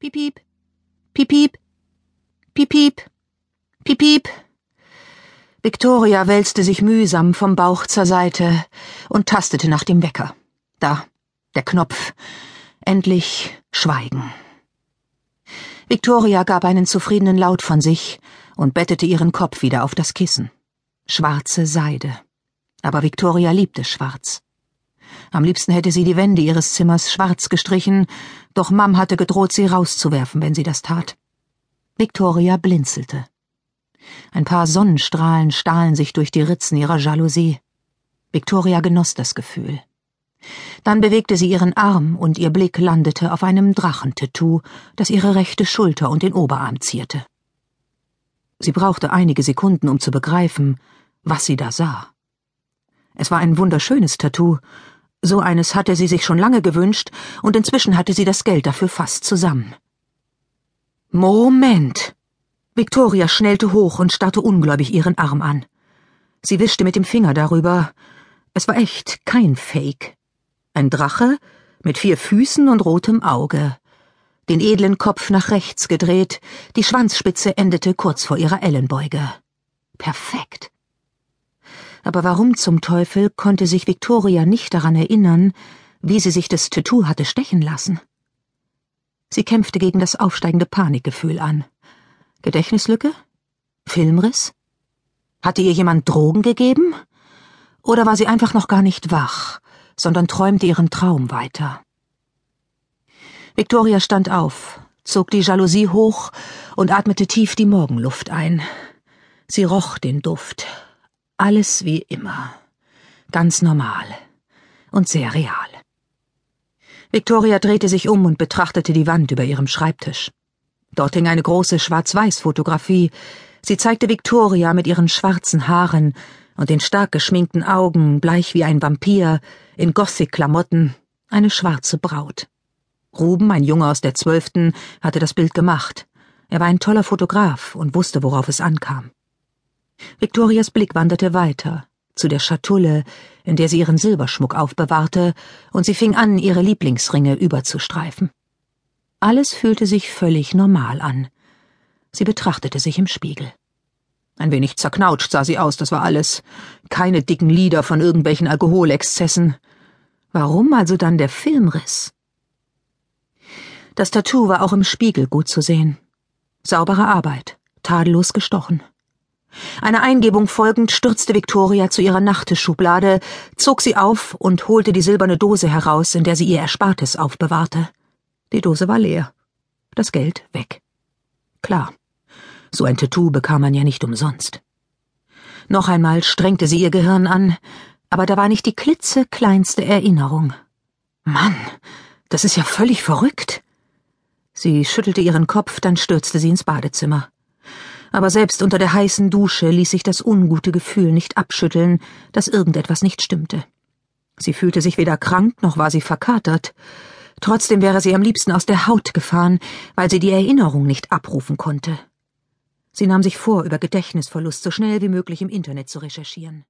Piep, piep, piep, piep, piep, piep, piep, piep. Victoria wälzte sich mühsam vom Bauch zur Seite und tastete nach dem Wecker. Da, der Knopf. Endlich Schweigen. Victoria gab einen zufriedenen Laut von sich und bettete ihren Kopf wieder auf das Kissen. Schwarze Seide. Aber Victoria liebte Schwarz. Am liebsten hätte sie die Wände ihres Zimmers schwarz gestrichen, doch Mam hatte gedroht, sie rauszuwerfen, wenn sie das tat. Victoria blinzelte. Ein paar Sonnenstrahlen stahlen sich durch die Ritzen ihrer Jalousie. Victoria genoss das Gefühl. Dann bewegte sie ihren Arm und ihr Blick landete auf einem Drachentattoo, das ihre rechte Schulter und den Oberarm zierte. Sie brauchte einige Sekunden, um zu begreifen, was sie da sah. Es war ein wunderschönes Tattoo, so eines hatte sie sich schon lange gewünscht, und inzwischen hatte sie das Geld dafür fast zusammen. Moment. Victoria schnellte hoch und starrte ungläubig ihren Arm an. Sie wischte mit dem Finger darüber. Es war echt, kein Fake. Ein Drache mit vier Füßen und rotem Auge. Den edlen Kopf nach rechts gedreht, die Schwanzspitze endete kurz vor ihrer Ellenbeuge. Perfekt. Aber warum zum Teufel konnte sich Victoria nicht daran erinnern, wie sie sich das Tattoo hatte stechen lassen? Sie kämpfte gegen das aufsteigende Panikgefühl an. Gedächtnislücke? Filmriss? Hatte ihr jemand Drogen gegeben? Oder war sie einfach noch gar nicht wach, sondern träumte ihren Traum weiter? Victoria stand auf, zog die Jalousie hoch und atmete tief die Morgenluft ein. Sie roch den Duft, alles wie immer. Ganz normal. Und sehr real. Victoria drehte sich um und betrachtete die Wand über ihrem Schreibtisch. Dort hing eine große Schwarz-Weiß-Fotografie. Sie zeigte Victoria mit ihren schwarzen Haaren und den stark geschminkten Augen, bleich wie ein Vampir, in Gothic-Klamotten, eine schwarze Braut. Ruben, ein Junge aus der Zwölften, hatte das Bild gemacht. Er war ein toller Fotograf und wusste, worauf es ankam. Victorias Blick wanderte weiter, zu der Schatulle, in der sie ihren Silberschmuck aufbewahrte, und sie fing an, ihre Lieblingsringe überzustreifen. Alles fühlte sich völlig normal an. Sie betrachtete sich im Spiegel. Ein wenig zerknautscht sah sie aus, das war alles. Keine dicken Lieder von irgendwelchen Alkoholexzessen. Warum also dann der Filmriss? Das Tattoo war auch im Spiegel gut zu sehen. Saubere Arbeit, tadellos gestochen. Einer Eingebung folgend stürzte Victoria zu ihrer Nachttischschublade, zog sie auf und holte die silberne Dose heraus, in der sie ihr Erspartes aufbewahrte. Die Dose war leer. Das Geld weg. Klar. So ein Tattoo bekam man ja nicht umsonst. Noch einmal strengte sie ihr Gehirn an, aber da war nicht die klitzekleinste Erinnerung. Mann, das ist ja völlig verrückt. Sie schüttelte ihren Kopf, dann stürzte sie ins Badezimmer aber selbst unter der heißen Dusche ließ sich das ungute Gefühl nicht abschütteln, dass irgendetwas nicht stimmte. Sie fühlte sich weder krank noch war sie verkatert. Trotzdem wäre sie am liebsten aus der Haut gefahren, weil sie die Erinnerung nicht abrufen konnte. Sie nahm sich vor, über Gedächtnisverlust so schnell wie möglich im Internet zu recherchieren.